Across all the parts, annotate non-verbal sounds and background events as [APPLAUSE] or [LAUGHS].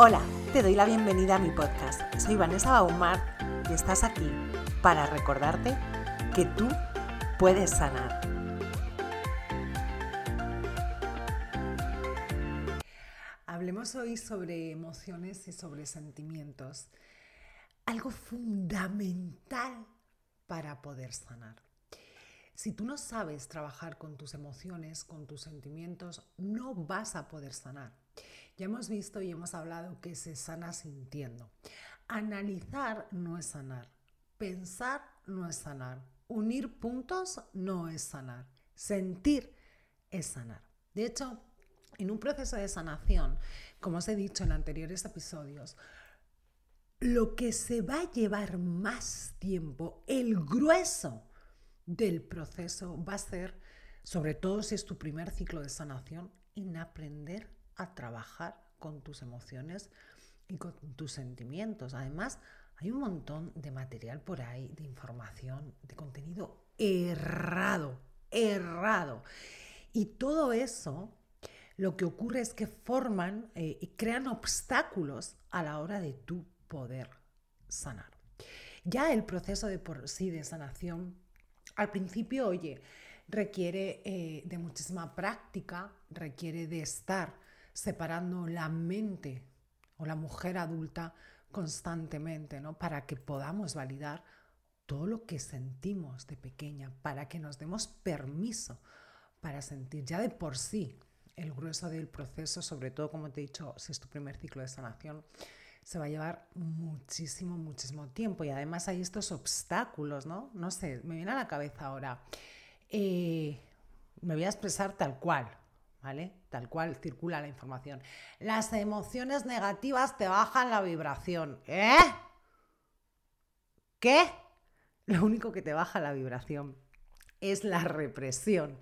Hola, te doy la bienvenida a mi podcast. Soy Vanessa Baumar y estás aquí para recordarte que tú puedes sanar. Hablemos hoy sobre emociones y sobre sentimientos. Algo fundamental para poder sanar. Si tú no sabes trabajar con tus emociones, con tus sentimientos, no vas a poder sanar. Ya hemos visto y hemos hablado que se sana sintiendo. Analizar no es sanar. Pensar no es sanar. Unir puntos no es sanar. Sentir es sanar. De hecho, en un proceso de sanación, como os he dicho en anteriores episodios, lo que se va a llevar más tiempo, el grueso del proceso va a ser, sobre todo si es tu primer ciclo de sanación, en aprender a trabajar con tus emociones y con tus sentimientos. Además, hay un montón de material por ahí, de información, de contenido errado, errado. Y todo eso lo que ocurre es que forman eh, y crean obstáculos a la hora de tu poder sanar. Ya el proceso de por sí de sanación, al principio, oye, requiere eh, de muchísima práctica, requiere de estar separando la mente o la mujer adulta constantemente, ¿no? Para que podamos validar todo lo que sentimos de pequeña, para que nos demos permiso para sentir ya de por sí el grueso del proceso, sobre todo como te he dicho, si es tu primer ciclo de sanación, se va a llevar muchísimo, muchísimo tiempo y además hay estos obstáculos, ¿no? No sé, me viene a la cabeza ahora. Eh, me voy a expresar tal cual, ¿vale? Tal cual circula la información. Las emociones negativas te bajan la vibración. ¿Eh? ¿Qué? Lo único que te baja la vibración es la represión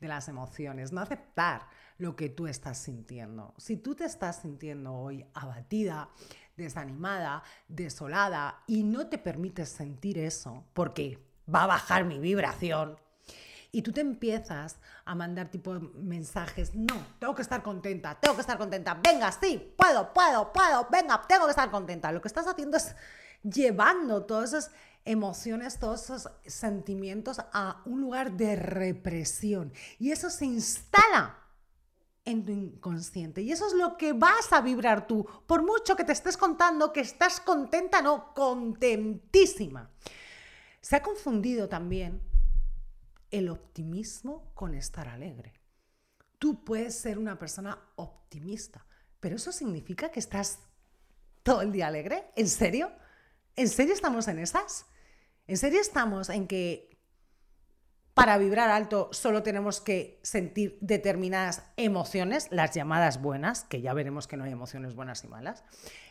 de las emociones, no aceptar lo que tú estás sintiendo. Si tú te estás sintiendo hoy abatida, desanimada, desolada y no te permites sentir eso porque va a bajar mi vibración, y tú te empiezas a mandar tipo mensajes, no, tengo que estar contenta, tengo que estar contenta, venga, sí, puedo, puedo, puedo, venga, tengo que estar contenta. Lo que estás haciendo es llevando todas esas emociones, todos esos sentimientos a un lugar de represión. Y eso se instala en tu inconsciente. Y eso es lo que vas a vibrar tú, por mucho que te estés contando que estás contenta, no, contentísima. Se ha confundido también el optimismo con estar alegre. Tú puedes ser una persona optimista, pero eso significa que estás todo el día alegre. ¿En serio? ¿En serio estamos en esas? ¿En serio estamos en que para vibrar alto solo tenemos que sentir determinadas emociones, las llamadas buenas, que ya veremos que no hay emociones buenas y malas.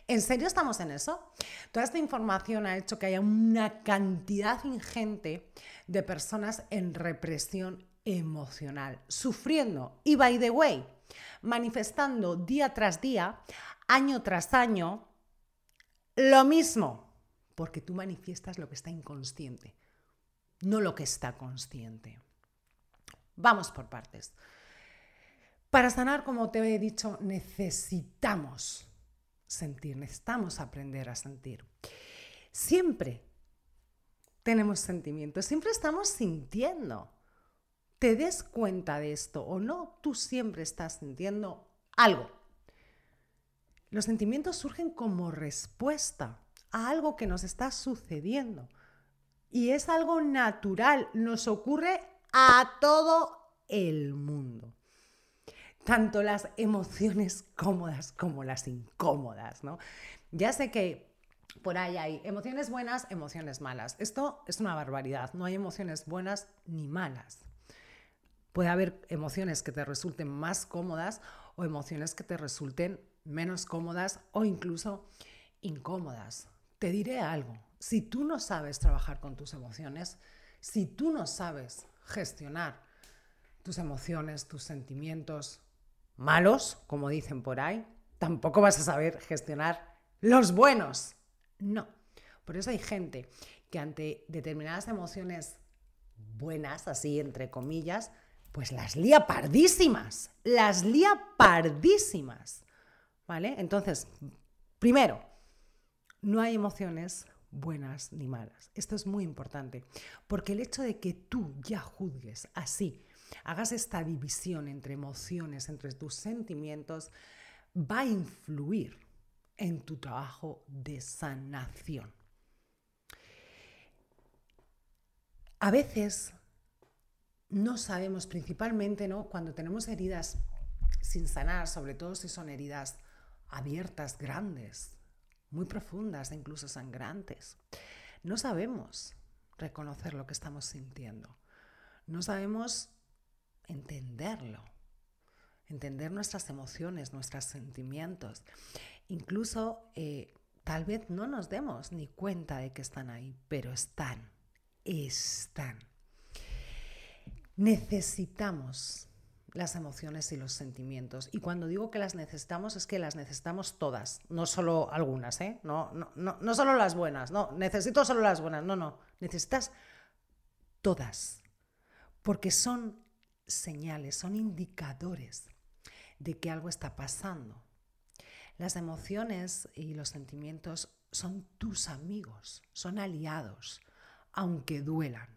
¿En serio estamos en eso? Toda esta información ha hecho que haya una cantidad ingente de personas en represión emocional, sufriendo y, by the way, manifestando día tras día, año tras año, lo mismo, porque tú manifiestas lo que está inconsciente no lo que está consciente. Vamos por partes. Para sanar, como te he dicho, necesitamos sentir, necesitamos aprender a sentir. Siempre tenemos sentimientos, siempre estamos sintiendo. Te des cuenta de esto o no, tú siempre estás sintiendo algo. Los sentimientos surgen como respuesta a algo que nos está sucediendo. Y es algo natural, nos ocurre a todo el mundo. Tanto las emociones cómodas como las incómodas, ¿no? Ya sé que por ahí hay emociones buenas, emociones malas. Esto es una barbaridad, no hay emociones buenas ni malas. Puede haber emociones que te resulten más cómodas o emociones que te resulten menos cómodas o incluso incómodas. Te diré algo, si tú no sabes trabajar con tus emociones, si tú no sabes gestionar tus emociones, tus sentimientos malos, como dicen por ahí, tampoco vas a saber gestionar los buenos. No. Por eso hay gente que ante determinadas emociones buenas, así entre comillas, pues las lía pardísimas, las lía pardísimas. ¿Vale? Entonces, Primero, no hay emociones buenas ni malas. Esto es muy importante, porque el hecho de que tú ya juzgues así, hagas esta división entre emociones, entre tus sentimientos, va a influir en tu trabajo de sanación. A veces no sabemos, principalmente ¿no? cuando tenemos heridas sin sanar, sobre todo si son heridas abiertas, grandes, muy profundas e incluso sangrantes. No sabemos reconocer lo que estamos sintiendo. No sabemos entenderlo, entender nuestras emociones, nuestros sentimientos. Incluso eh, tal vez no nos demos ni cuenta de que están ahí, pero están, están. Necesitamos las emociones y los sentimientos. Y cuando digo que las necesitamos, es que las necesitamos todas, no solo algunas, ¿eh? No, no, no, no solo las buenas, no, necesito solo las buenas, no, no, necesitas todas, porque son señales, son indicadores de que algo está pasando. Las emociones y los sentimientos son tus amigos, son aliados, aunque duelan,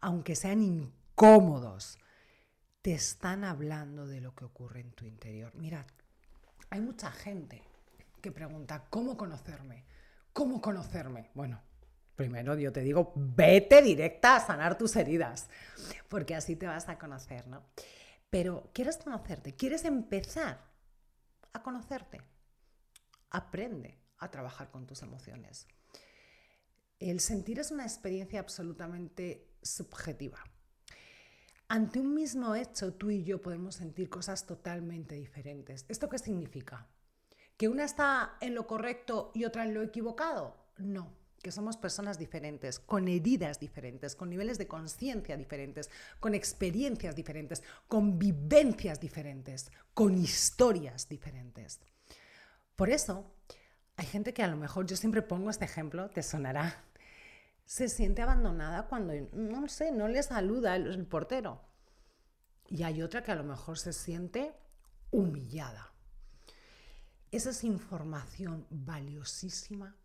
aunque sean incómodos, te están hablando de lo que ocurre en tu interior. Mirad, hay mucha gente que pregunta, ¿cómo conocerme? ¿Cómo conocerme? Bueno, primero yo te digo, vete directa a sanar tus heridas, porque así te vas a conocer, ¿no? Pero ¿quieres conocerte? ¿Quieres empezar a conocerte? Aprende a trabajar con tus emociones. El sentir es una experiencia absolutamente subjetiva. Ante un mismo hecho, tú y yo podemos sentir cosas totalmente diferentes. ¿Esto qué significa? ¿Que una está en lo correcto y otra en lo equivocado? No, que somos personas diferentes, con heridas diferentes, con niveles de conciencia diferentes, con experiencias diferentes, con vivencias diferentes, con historias diferentes. Por eso, hay gente que a lo mejor, yo siempre pongo este ejemplo, te sonará, se siente abandonada cuando, no sé, no le saluda el, portero. Y hay otra que a lo mejor se siente humillada. Esa es información valiosísima,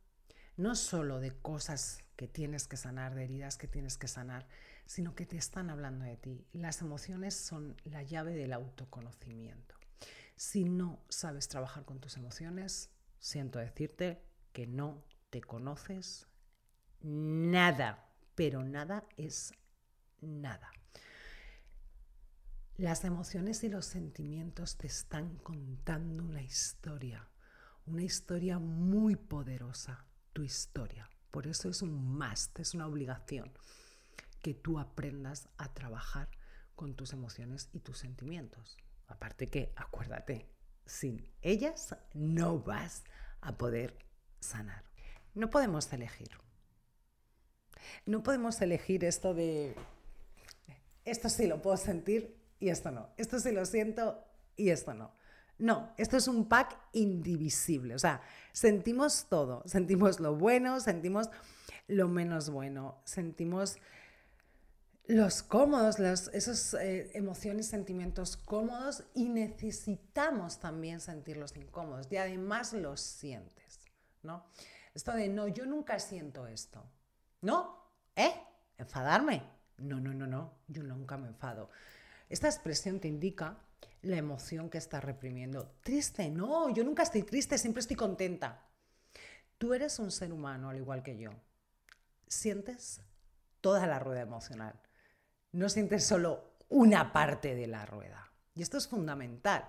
no solo de cosas que tienes que sanar, de heridas que tienes que sanar, sino que te están hablando de ti. Las emociones son la llave del autoconocimiento. Si no sabes trabajar con tus emociones, siento decirte que no te conoces nada, pero nada es nada. Las emociones y los sentimientos te están contando una historia, una historia muy poderosa, tu historia. Por eso es un must, es una obligación que tú aprendas a trabajar con tus emociones y tus sentimientos. Aparte que, acuérdate, sin ellas no vas a poder sanar. No podemos elegir. No podemos elegir esto de, esto sí lo puedo sentir y esto no. Esto sí lo siento y esto no. No, esto es un pack indivisible. O sea, sentimos todo. Sentimos lo bueno, sentimos lo menos bueno, sentimos los cómodos, los, esos eh, emociones, sentimientos cómodos y necesitamos también sentir los incómodos y además los sientes, ¿no? Esto de no, yo nunca siento esto. ¿No? ¿Eh? ¿Enfadarme? No, no, no, no, yo nunca me enfado. Esta expresión te indica la emoción que estás reprimiendo. Triste, no, yo nunca estoy triste, siempre estoy contenta. Tú eres un ser humano al igual que yo. Sientes toda la rueda emocional. No sientes solo una parte de la rueda. Y esto es fundamental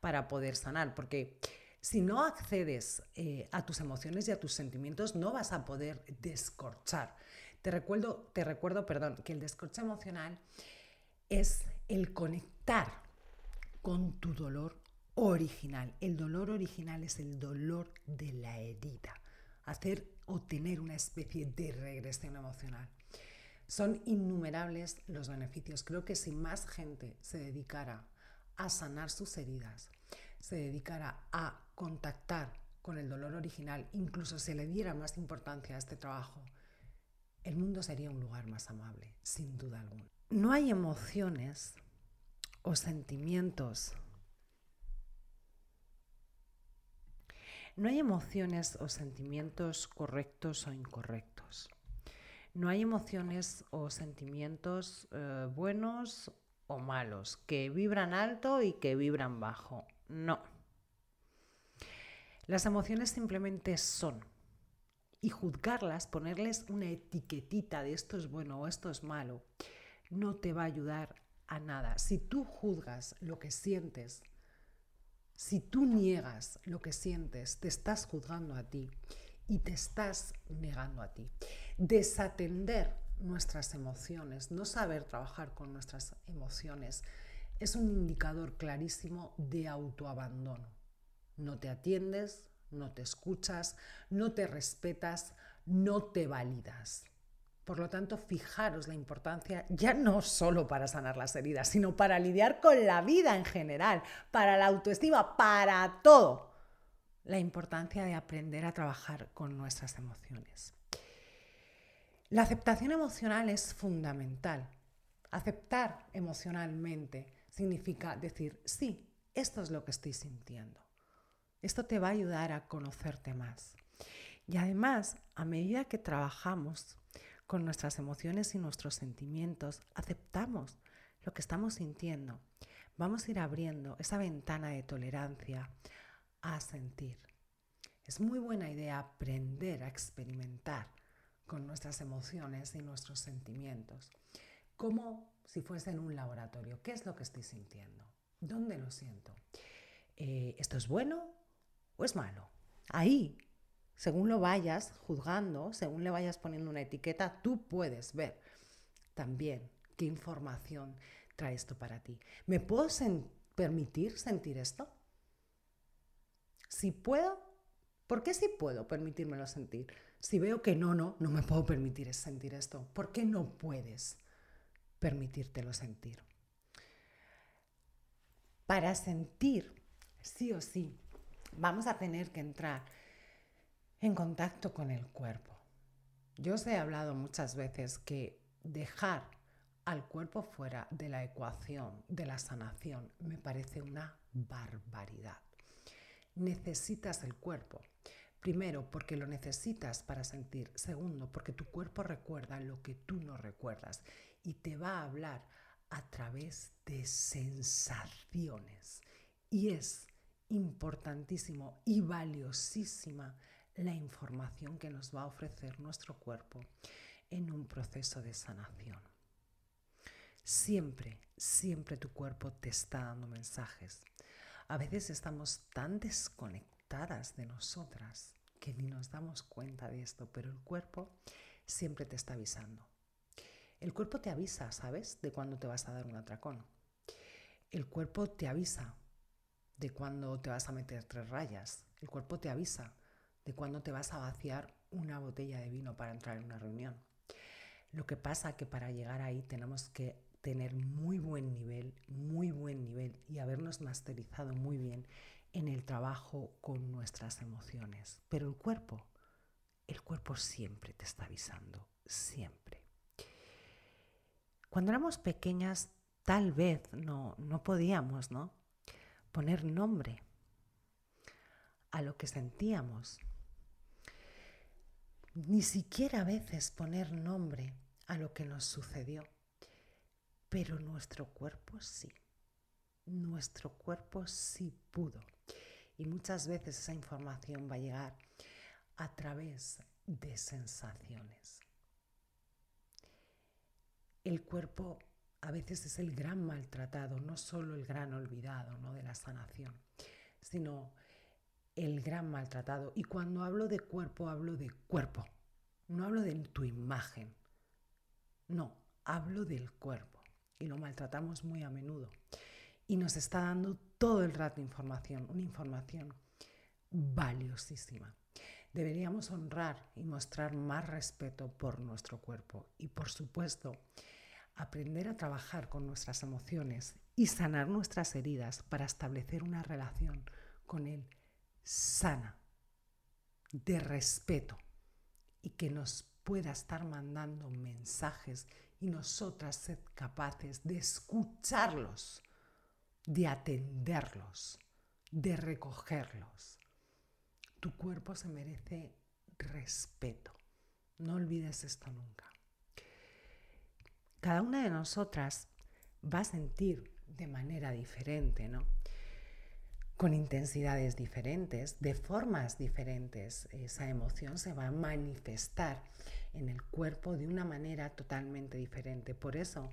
para poder sanar, porque si no accedes eh, a tus emociones y a tus sentimientos, no vas a poder descorchar. Te recuerdo, te recuerdo perdón, que el descorche emocional es el conectar con tu dolor original. El dolor original es el dolor de la herida. Hacer o tener una especie de regresión emocional. Son innumerables los beneficios. Creo que si más gente se dedicara a sanar sus heridas, se dedicara a contactar con el dolor original, incluso se le diera más importancia a este trabajo, el mundo sería un lugar más amable, sin duda alguna. No hay emociones o sentimientos No hay emociones o sentimientos correctos o incorrectos. No hay emociones o sentimientos eh, buenos o malos, que vibran alto y que vibran bajo. No. Las emociones simplemente son. Y juzgarlas, ponerles una etiquetita de esto es bueno o esto es malo, no te va a ayudar a nada. Si tú juzgas lo que sientes, si tú niegas lo que sientes, te estás juzgando a ti y te estás negando a ti. Desatender nuestras emociones, no saber trabajar con nuestras emociones, es un indicador clarísimo de autoabandono. No te atiendes, no te escuchas, no te respetas, no te validas. Por lo tanto, fijaros la importancia ya no solo para sanar las heridas, sino para lidiar con la vida en general, para la autoestima, para todo. La importancia de aprender a trabajar con nuestras emociones. La aceptación emocional es fundamental. Aceptar emocionalmente significa decir, sí, esto es lo que estoy sintiendo. Esto te va a ayudar a conocerte más. Y además, a medida que trabajamos con nuestras emociones y nuestros sentimientos, aceptamos lo que estamos sintiendo, vamos a ir abriendo esa ventana de tolerancia a sentir. Es muy buena idea aprender a experimentar con nuestras emociones y nuestros sentimientos, como si fuese en un laboratorio. ¿Qué es lo que estoy sintiendo? ¿Dónde lo siento? Eh, ¿Esto es bueno o es malo. Ahí, según lo vayas juzgando, según le vayas poniendo una etiqueta, tú puedes ver también qué información trae esto para ti. ¿Me puedo permitir sentir esto? Si puedo, ¿por qué si puedo permitírmelo sentir? Si veo que no, no, no me puedo permitir sentir esto, ¿por qué no puedes permitírtelo sentir? Para sentir, sí o sí, vamos a tener que entrar en contacto con el cuerpo. Yo os he hablado muchas veces que dejar al cuerpo fuera de la ecuación de la sanación me parece una barbaridad. Necesitas el cuerpo. Primero, porque lo necesitas para sentir. Segundo, porque tu cuerpo recuerda lo que tú no recuerdas y te va a hablar a través de sensaciones. Y es importantísimo y valiosísima la información que nos va a ofrecer nuestro cuerpo en un proceso de sanación. Siempre, siempre tu cuerpo te está dando mensajes. A veces estamos tan de nosotras que ni nos damos cuenta de esto, pero el cuerpo siempre te está avisando. El cuerpo te avisa, ¿sabes? De cuándo te vas a dar un atracón. El cuerpo te avisa de cuándo te vas a meter tres rayas. El cuerpo te avisa de cuándo te vas a vaciar una botella de vino para entrar en una reunión. Lo que pasa que para llegar ahí tenemos que tener muy buen nivel, muy buen nivel y habernos masterizado muy bien en el trabajo con nuestras emociones. Pero el cuerpo, el cuerpo siempre te está avisando, siempre. Cuando éramos pequeñas, tal vez no, no podíamos, ¿no? poner nombre a lo que sentíamos. Ni siquiera a veces poner nombre a lo que nos sucedió. Pero nuestro cuerpo sí. Nuestro cuerpo sí pudo. Y muchas veces esa información va a llegar a través de sensaciones. El cuerpo a veces es el gran maltratado, no solo el gran olvidado ¿no? de la sanación, sino el gran maltratado. Y cuando hablo de cuerpo, hablo de cuerpo, no hablo de tu imagen, no, hablo del cuerpo. Y lo maltratamos muy a menudo. Y nos está dando todo el rato información, una información valiosísima. Deberíamos honrar y mostrar más respeto por nuestro cuerpo. Y por supuesto, aprender a trabajar con nuestras emociones y sanar nuestras heridas para establecer una relación con Él sana, de respeto y que nos pueda estar mandando mensajes y nosotras ser capaces de escucharlos, de atenderlos, de recogerlos. tu cuerpo se merece respeto. No olvides esto nunca. Cada una de nosotras va a sentir de manera diferente, ¿no? Con intensidades diferentes, de formas diferentes. Esa emoción se va a manifestar en el cuerpo de una manera totalmente diferente. Por eso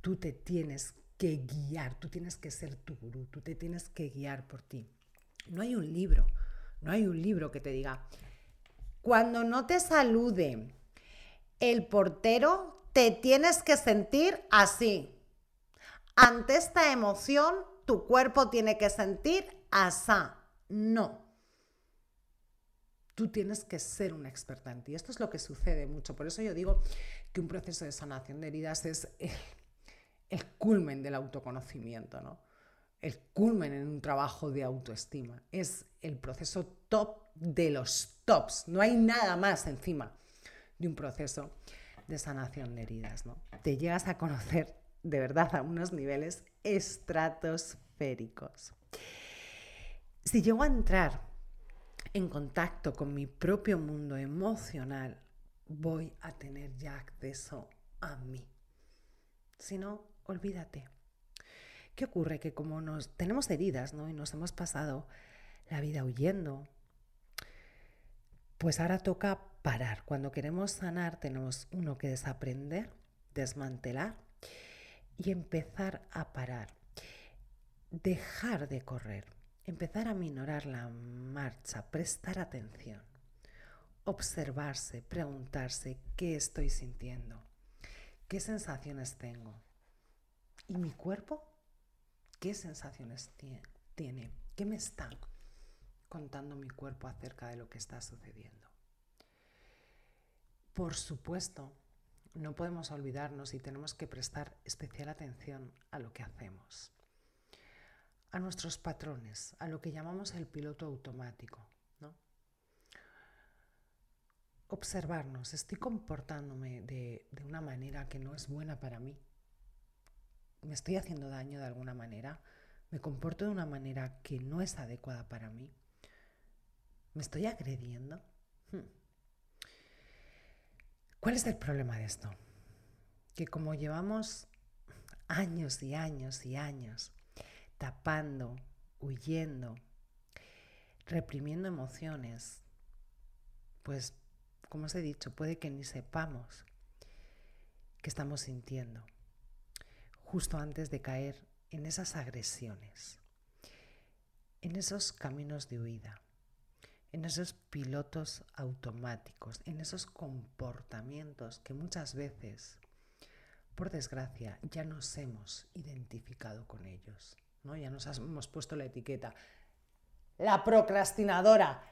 tú te tienes que guiar, tú tienes que ser tu gurú, tú te tienes que guiar por ti. No hay un libro, no hay un libro que te diga, cuando no te salude el portero, te tienes que sentir así. Ante esta emoción, tu cuerpo tiene que sentir asá. No. Tú tienes que ser una experta en ti. Esto es lo que sucede mucho. Por eso yo digo que un proceso de sanación de heridas es el, culmen del autoconocimiento, ¿no? El culmen en un trabajo de autoestima. Es el proceso top de los tops. No hay nada más encima de un proceso de sanación de heridas. ¿no? Te llegas a conocer de verdad a unos niveles estratosféricos. Si llego a entrar en contacto con mi propio mundo emocional, voy a tener ya acceso a mí. Si no, olvídate. ¿Qué ocurre? Que como nos tenemos heridas ¿no? y nos hemos pasado la vida huyendo, pues ahora toca parar. Cuando queremos sanar tenemos uno que desaprender, desmantelar y empezar a parar. Dejar de correr, empezar a minorar la marcha, prestar atención, observarse, preguntarse qué estoy sintiendo, qué sensaciones tengo. ¿Y mi cuerpo? ¿Qué sensaciones tiene? ¿Qué me está contando mi cuerpo acerca de lo que está sucediendo. Por supuesto, no podemos olvidarnos y tenemos que prestar especial atención a lo que hacemos, a nuestros patrones, a lo que llamamos el piloto automático. ¿no? Observarnos, estoy comportándome de, de una manera que no es buena para mí. ¿Me estoy haciendo daño de alguna manera? ¿Me comporto de una manera que no es adecuada para mí? ¿Me estoy agrediendo? Hmm. ¿Cuál es el problema de esto? Que como llevamos años y años y años tapando, huyendo, reprimiendo emociones, pues, como os he dicho, puede que ni sepamos qué estamos sintiendo justo antes de caer en esas agresiones, en esos caminos de huida en esos pilotos automáticos, en esos comportamientos que muchas veces, por desgracia, ya nos hemos identificado con ellos. ¿no? Ya nos hemos puesto la etiqueta. La procrastinadora,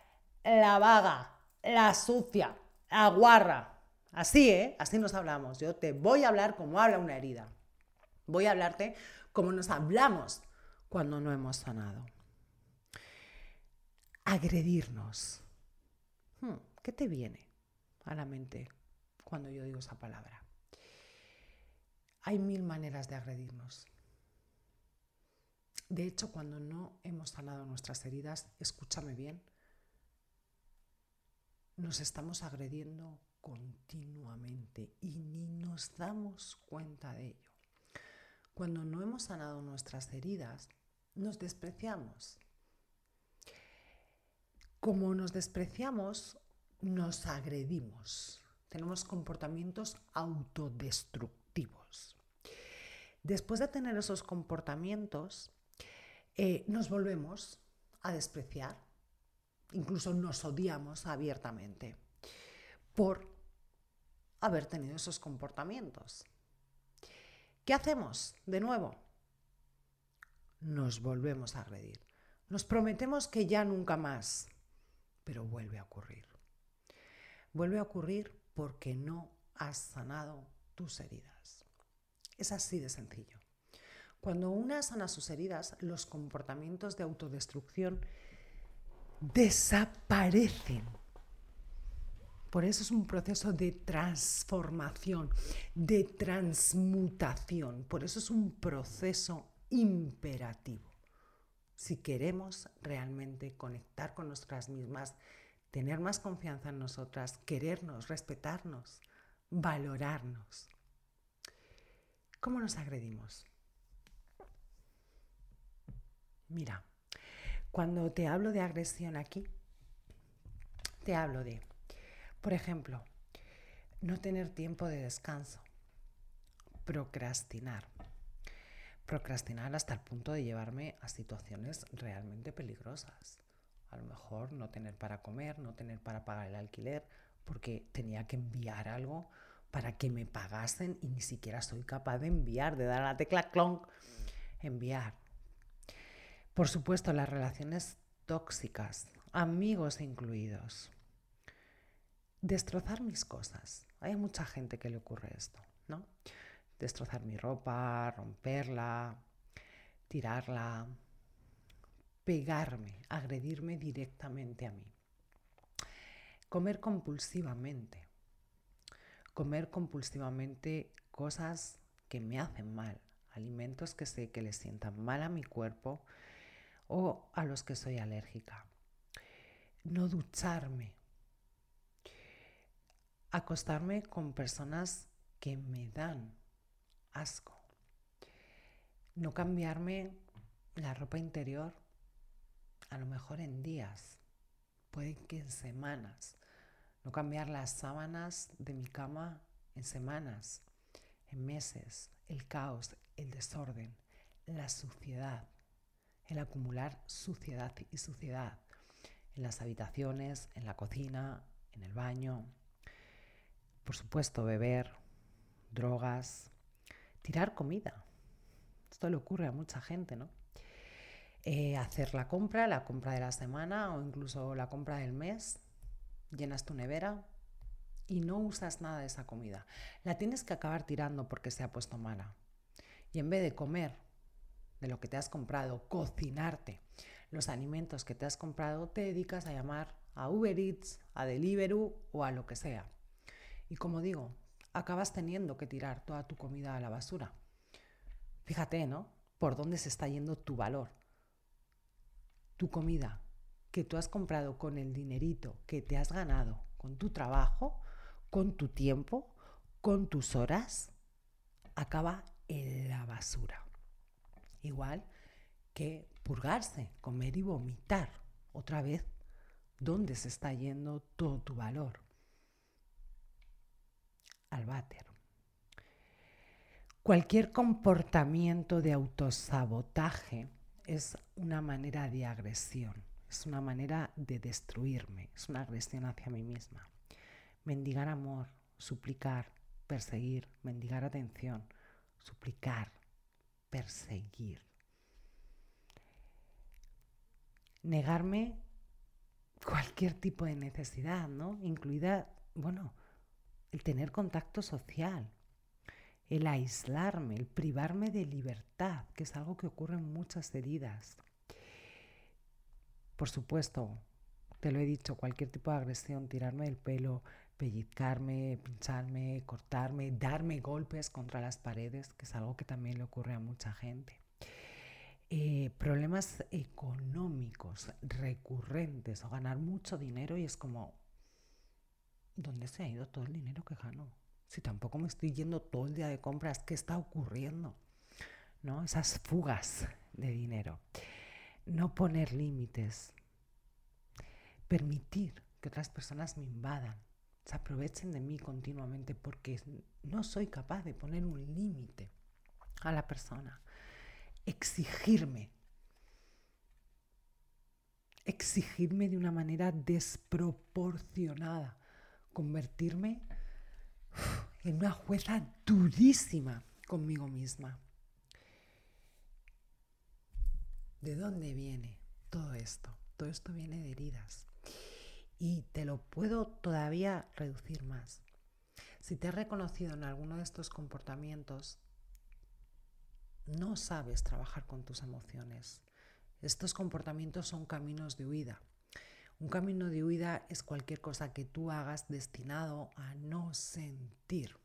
la vaga, la sucia, la guarra. Así, ¿eh? Así nos hablamos. Yo te voy a hablar como habla una herida. Voy a hablarte como nos hablamos cuando no hemos sanado agredirnos. Hmm, ¿Qué te viene a la mente cuando yo digo esa palabra? Hay mil maneras de agredirnos. De hecho, cuando no hemos sanado nuestras heridas, escúchame bien, nos estamos agrediendo continuamente y ni nos damos cuenta de ello. Cuando no hemos sanado nuestras heridas, nos despreciamos, como nos despreciamos, nos agredimos. Tenemos comportamientos autodestructivos. Después de tener esos comportamientos, eh, nos volvemos a despreciar, incluso nos odiamos abiertamente por haber tenido esos comportamientos. ¿Qué hacemos de nuevo? Nos volvemos a agredir. Nos prometemos que ya nunca más pero vuelve a ocurrir. Vuelve a ocurrir porque no has sanado tus heridas. Es así de sencillo. Cuando una sana sus heridas, los comportamientos de autodestrucción desaparecen. Por eso es un proceso de transformación, de transmutación. Por eso es un proceso imperativo. si queremos realmente conectar con nosotras mismas, tener más confianza en nosotras, querernos, respetarnos, valorarnos. ¿Cómo nos agredimos? Mira, cuando te hablo de agresión aquí, te hablo de, por ejemplo, no tener tiempo de descanso, procrastinar. Procrastinar hasta el punto de llevarme a situaciones realmente peligrosas. A lo mejor no tener para comer, no tener para pagar el alquiler, porque tenía que enviar algo para que me pagasen y ni siquiera soy capaz de enviar, de dar la tecla clonk, enviar. Por supuesto, las relaciones tóxicas, amigos incluidos. Destrozar mis cosas. Hay mucha gente que le ocurre esto, ¿no? Destrozar mi ropa, romperla, tirarla, pegarme, agredirme directamente a mí. Comer compulsivamente. Comer compulsivamente cosas que me hacen mal, alimentos que sé que le sientan mal a mi cuerpo o a los que soy alérgica. No ducharme. Acostarme con personas que me dan asco. No cambiarme la ropa interior a lo mejor en días, puede que en semanas. No cambiar las sábanas de mi cama en semanas, en meses. El caos, el desorden, la suciedad, el acumular suciedad y suciedad en las habitaciones, en la cocina, en el baño. Por supuesto, beber, drogas, tirar comida. Esto le ocurre a mucha gente, ¿no? Eh, hacer la compra, la compra de la semana o incluso la compra del mes, llenas tu nevera y no usas nada de esa comida. La tienes que acabar tirando porque se ha puesto mala. Y en vez de comer de lo que te has comprado, cocinarte los alimentos que te has comprado, te dedicas a llamar a Uber Eats, a Deliveroo o a lo que sea. Y como digo, acabas teniendo que tirar toda tu comida a la basura. Fíjate, ¿no? Por dónde se está yendo tu valor tu comida que tú has comprado con el dinerito que te has ganado con tu trabajo, con tu tiempo, con tus horas, acaba en la basura. Igual que purgarse, comer y vomitar. Otra vez, ¿dónde se está yendo todo tu valor? Al váter. Cualquier comportamiento de autosabotaje es una manera de agresión, es una manera de destruirme, es una agresión hacia mí misma. Mendigar amor, suplicar, perseguir, mendigar atención, suplicar, perseguir. Negarme cualquier tipo de necesidad, ¿no? Incluida, bueno, el tener contacto social, el aislarme, el privarme de libertad, que es algo que ocurre en muchas heridas. Por supuesto, te lo he dicho, cualquier tipo de agresión, tirarme el pelo, pellizcarme, pincharme, cortarme, darme golpes contra las paredes, que es algo que también le ocurre a mucha gente. Eh, problemas económicos recurrentes o ganar mucho dinero y es como, ¿dónde se ha ido todo el dinero que gano? Si tampoco me estoy yendo todo el día de compras, ¿qué está ocurriendo? ¿No? Esas fugas de dinero. No poner límites. Permitir que otras personas me invadan, se aprovechen de mí continuamente porque no soy capaz de poner un límite a la persona. Exigirme. Exigirme de una manera desproporcionada. Convertirme en una jueza durísima conmigo misma. ¿De dónde viene todo esto? Todo esto viene de heridas. Y te lo puedo todavía reducir más. Si te has reconocido en alguno de estos comportamientos, no sabes trabajar con tus emociones. Estos comportamientos son caminos de huida. Un camino de huida es cualquier cosa que tú hagas destinado a no sentir,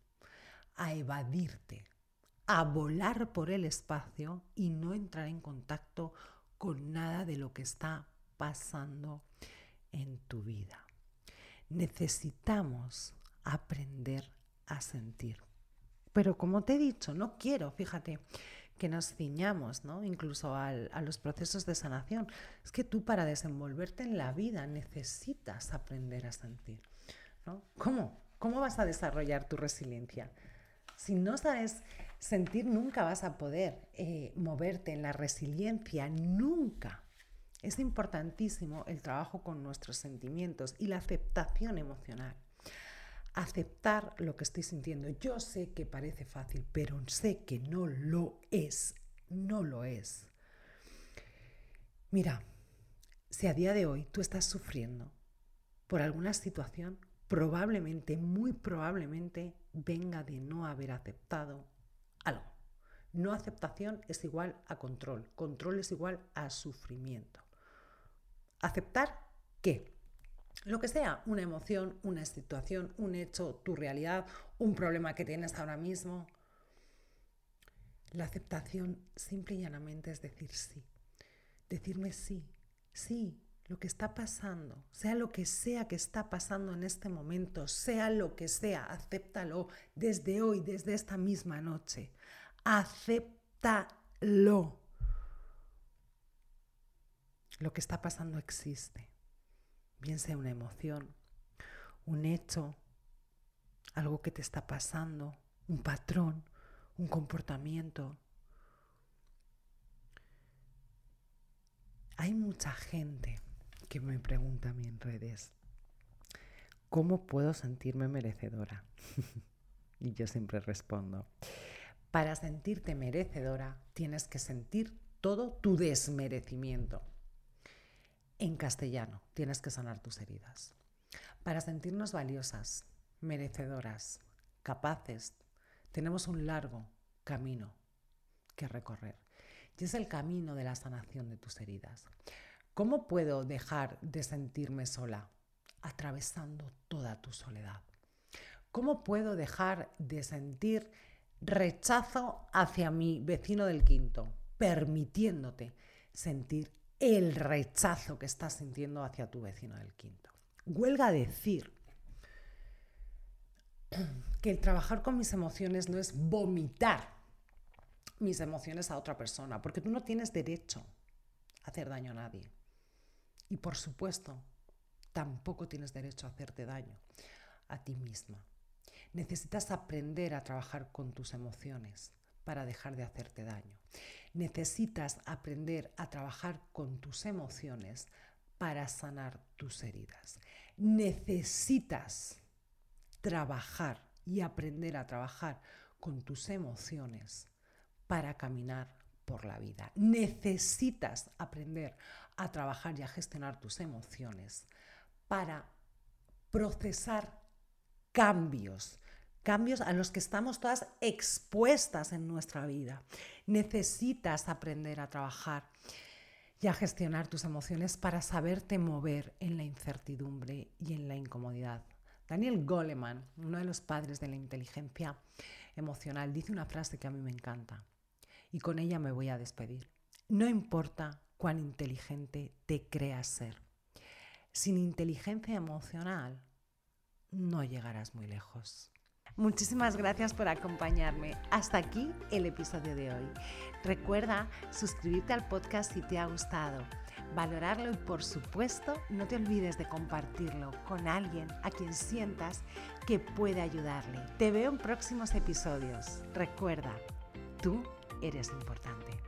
a evadirte, a volar por el espacio y no entrar en contacto con nada de lo que está pasando en tu vida. Necesitamos aprender a sentir. Pero como te he dicho, no quiero, fíjate, que nos ciñamos, ¿no? Incluso a los procesos de sanación. Es que tú para desenvolverte en la vida necesitas aprender a sentir, ¿no? ¿Cómo? ¿Cómo vas a desarrollar tu resiliencia? Si no sabes sentir, nunca vas a poder eh, moverte en la resiliencia, nunca. Es importantísimo el trabajo con nuestros sentimientos y la aceptación emocional aceptar lo que estoy sintiendo. Yo sé que parece fácil, pero sé que no lo es. No lo es. Mira, si a día de hoy tú estás sufriendo por alguna situación, probablemente, muy probablemente, venga de no haber aceptado algo. No aceptación es igual a control. Control es igual a sufrimiento. ¿Aceptar qué? Lo que sea, una emoción, una situación, un hecho, tu realidad, un problema que tienes ahora mismo. La aceptación simple y llanamente es decir sí. Decirme sí, sí, lo que está pasando, sea lo que sea que está pasando en este momento, sea lo que sea, acéptalo desde hoy, desde esta misma noche. Acéptalo. Lo que está pasando existe bien sea una emoción, un hecho, algo que te está pasando, un patrón, un comportamiento. Hay mucha gente que me pregunta a mí en redes, ¿cómo puedo sentirme merecedora? [LAUGHS] y yo siempre respondo, para sentirte merecedora tienes que sentir todo tu desmerecimiento en castellano. Tienes que sanar tus heridas. Para sentirnos valiosas, merecedoras, capaces, tenemos un largo camino que recorrer. Y es el camino de la sanación de tus heridas. ¿Cómo puedo dejar de sentirme sola? Atravesando toda tu soledad. ¿Cómo puedo dejar de sentir rechazo hacia mi vecino del quinto? Permitiéndote sentir el rechazo que estás sintiendo hacia tu vecino del quinto. Huelga decir que el trabajar con mis emociones no es vomitar mis emociones a otra persona, porque tú no tienes derecho a hacer daño a nadie. Y por supuesto, tampoco tienes derecho a hacerte daño a ti misma. Necesitas aprender a trabajar con tus emociones para dejar de hacerte daño. Necesitas aprender a trabajar con tus emociones para sanar tus heridas. Necesitas trabajar y aprender a trabajar con tus emociones para caminar por la vida. Necesitas aprender a trabajar y a gestionar tus emociones para procesar cambios cambios a los que estamos todas expuestas en nuestra vida. Necesitas aprender a trabajar y a gestionar tus emociones para saberte mover en la incertidumbre y en la incomodidad. Daniel Goleman, uno de los padres de la inteligencia emocional, dice una frase que a mí me encanta y con ella me voy a despedir. No importa cuán inteligente te creas ser. Sin inteligencia emocional no llegarás muy lejos. Muchísimas gracias por acompañarme. Hasta aquí el episodio de hoy. Recuerda suscribirte al podcast si te ha gustado, valorarlo y por supuesto no te olvides de compartirlo con alguien a quien sientas que puede ayudarle. Te veo en próximos episodios. Recuerda, tú eres importante.